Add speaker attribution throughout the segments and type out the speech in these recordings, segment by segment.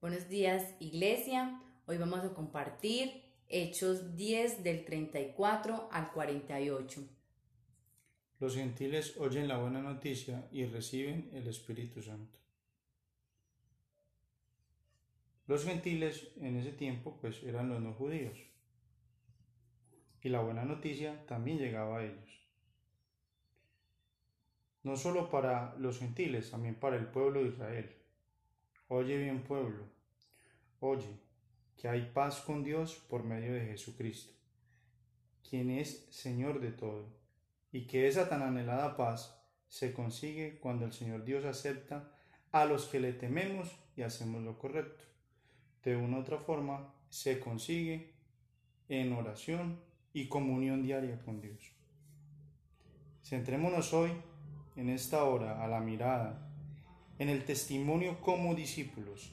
Speaker 1: Buenos días, iglesia. Hoy vamos a compartir Hechos 10 del 34 al 48.
Speaker 2: Los gentiles oyen la buena noticia y reciben el Espíritu Santo. Los gentiles en ese tiempo pues eran los no judíos. Y la buena noticia también llegaba a ellos. No solo para los gentiles, también para el pueblo de Israel. Oye bien pueblo, oye, que hay paz con Dios por medio de Jesucristo, quien es Señor de todo, y que esa tan anhelada paz se consigue cuando el Señor Dios acepta a los que le tememos y hacemos lo correcto. De una u otra forma, se consigue en oración y comunión diaria con Dios. Centrémonos hoy en esta hora a la mirada en el testimonio como discípulos.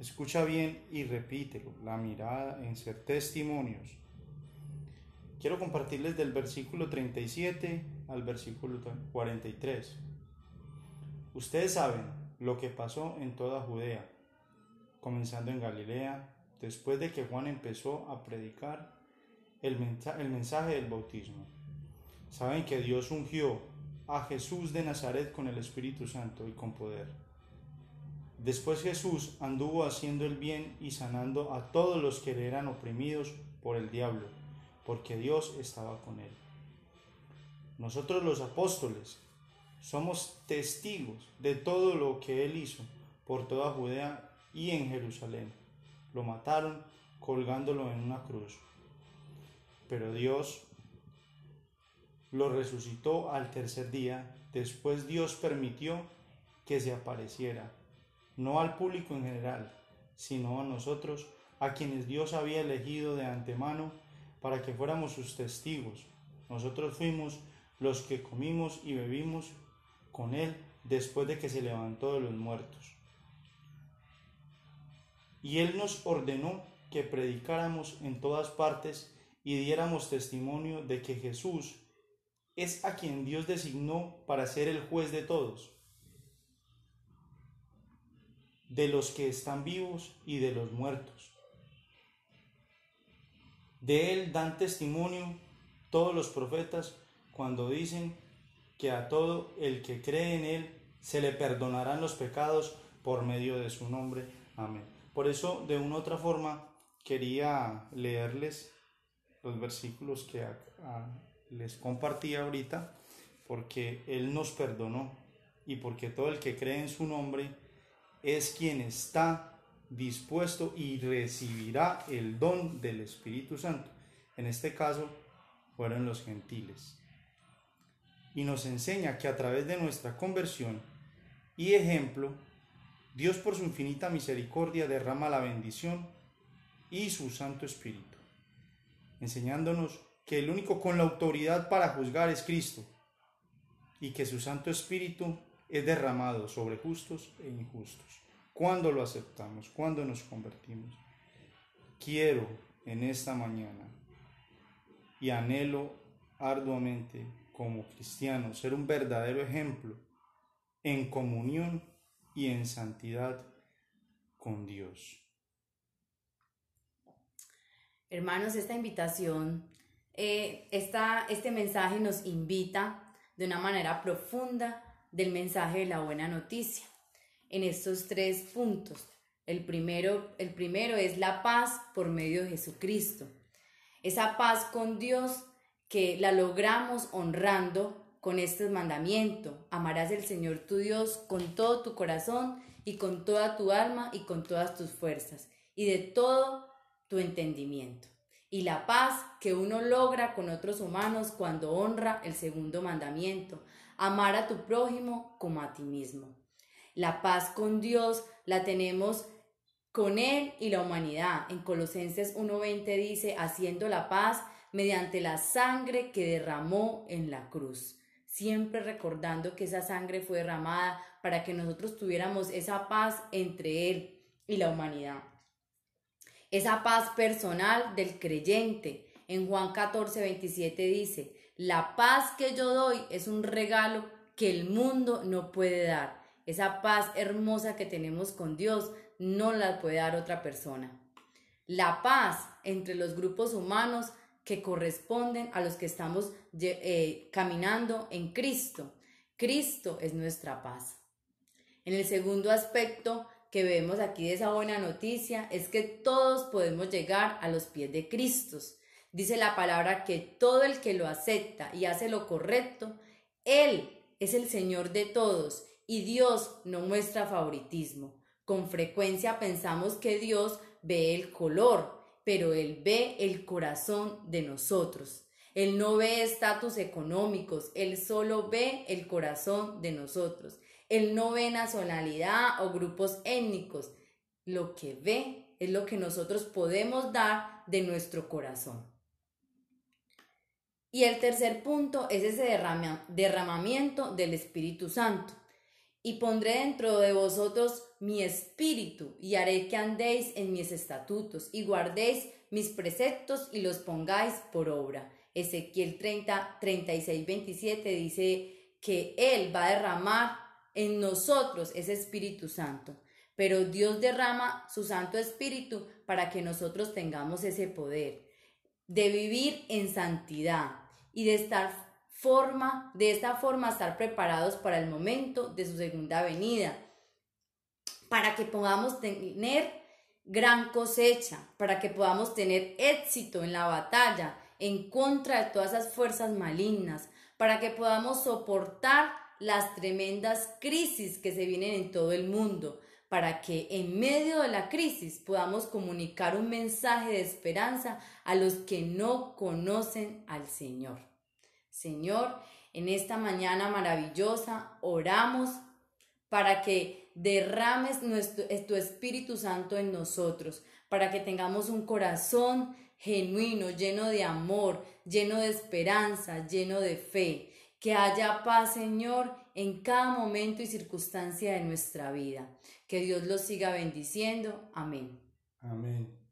Speaker 2: Escucha bien y repítelo, la mirada en ser testimonios. Quiero compartirles del versículo 37 al versículo 43. Ustedes saben lo que pasó en toda Judea, comenzando en Galilea, después de que Juan empezó a predicar el, mensaje del bautismo. Saben que Dios ungió a Jesús de Nazaret con el Espíritu Santo y con poder. Después Jesús anduvo haciendo el bien y sanando a todos los que eran oprimidos por el diablo, porque Dios estaba con él. Nosotros los apóstoles somos testigos de todo lo que él hizo por toda Judea y en Jerusalén. Lo mataron colgándolo en una cruz. Pero Dios lo resucitó al tercer día. Después Dios permitió que se apareciera, no al público en general, sino a nosotros, a quienes Dios había elegido de antemano para que fuéramos sus testigos. Nosotros fuimos los que comimos y bebimos con Él después de que se levantó de los muertos. Y Él nos ordenó que predicáramos en todas partes y diéramos testimonio de que Jesús es a quien Dios designó para ser el juez de todos, de los que están vivos y de los muertos. De él dan testimonio todos los profetas cuando dicen que a todo el que cree en él se le perdonarán los pecados por medio de su nombre. Amén. Por eso, de una otra forma, quería leerles los versículos que les compartí ahorita, porque Él nos perdonó y porque todo el que cree en su nombre es quien está dispuesto y recibirá el don del Espíritu Santo. En este caso fueron los gentiles. Y nos enseña que a través de nuestra conversión y ejemplo, Dios por su infinita misericordia derrama la bendición y su Santo Espíritu, enseñándonos que el único con la autoridad para juzgar es Cristo y que su Santo Espíritu es derramado sobre justos e injustos. Cuando lo aceptamos, cuando nos convertimos. Quiero en esta mañana y anhelo arduamente como cristiano ser un verdadero ejemplo en comunión y en santidad con Dios.
Speaker 1: Hermanos, esta invitación eh, este mensaje nos invita de una manera profunda del mensaje de la buena noticia en estos tres puntos. El primero, el primero es la paz por medio de Jesucristo. Esa paz con Dios que la logramos honrando con este mandamiento. Amarás al Señor tu Dios con todo tu corazón y con toda tu alma y con todas tus fuerzas y de todo tu entendimiento y la paz que uno logra con otros humanos cuando honra el segundo mandamiento, amar a tu prójimo como a ti mismo. La paz con Dios la tenemos con Él y la humanidad. En Colosenses 1.20 dice, haciendo la paz mediante la sangre que derramó en la cruz. Siempre recordando que esa sangre fue derramada para que nosotros tuviéramos esa paz entre Él y la humanidad esa paz personal del creyente. En Juan 14, 27 dice, la paz que yo doy es un regalo que el mundo no puede dar esa paz hermosa que tenemos con Dios, no la puede dar otra persona. La paz entre los grupos humanos que corresponden a los que estamos eh, caminando en Cristo. Cristo es nuestra paz. En el segundo aspecto que vemos aquí de esa buena noticia es que todos podemos llegar a los pies de Cristo. Dice la palabra que todo el que lo acepta y hace lo correcto, Él es el Señor de todos y Dios no muestra favoritismo. Con frecuencia pensamos que Dios ve el color, pero Él ve el corazón de nosotros. Él no ve estatus económicos, Él solo ve el corazón de nosotros. Él no ve nacionalidad o grupos étnicos. Lo que ve es lo que nosotros podemos dar de nuestro corazón. Y el tercer punto es ese derramamiento del Espíritu Santo. Y pondré dentro de vosotros mi espíritu y haré que andéis en mis estatutos y guardéis mis preceptos y los pongáis por obra. Ezequiel 30, 36, 27 dice que Él va a derramar en nosotros ese Espíritu Santo. Pero Dios derrama su Santo Espíritu para que nosotros tengamos ese poder de vivir en santidad y de estar forma, de esta forma estar preparados para el momento de su segunda venida, para que podamos tener gran cosecha, para que podamos tener éxito en la batalla en contra de todas esas fuerzas malignas, para que podamos soportar las tremendas crisis que se vienen en todo el mundo, para que en medio de la crisis podamos comunicar un mensaje de esperanza a los que no conocen al Señor. Señor, en esta mañana maravillosa oramos para que derrames nuestro, tu Espíritu Santo en nosotros, para que tengamos un corazón genuino, lleno de amor, lleno de esperanza, lleno de fe. Que haya paz, Señor, en cada momento y circunstancia de nuestra vida. Que Dios los siga bendiciendo. Amén.
Speaker 2: Amén.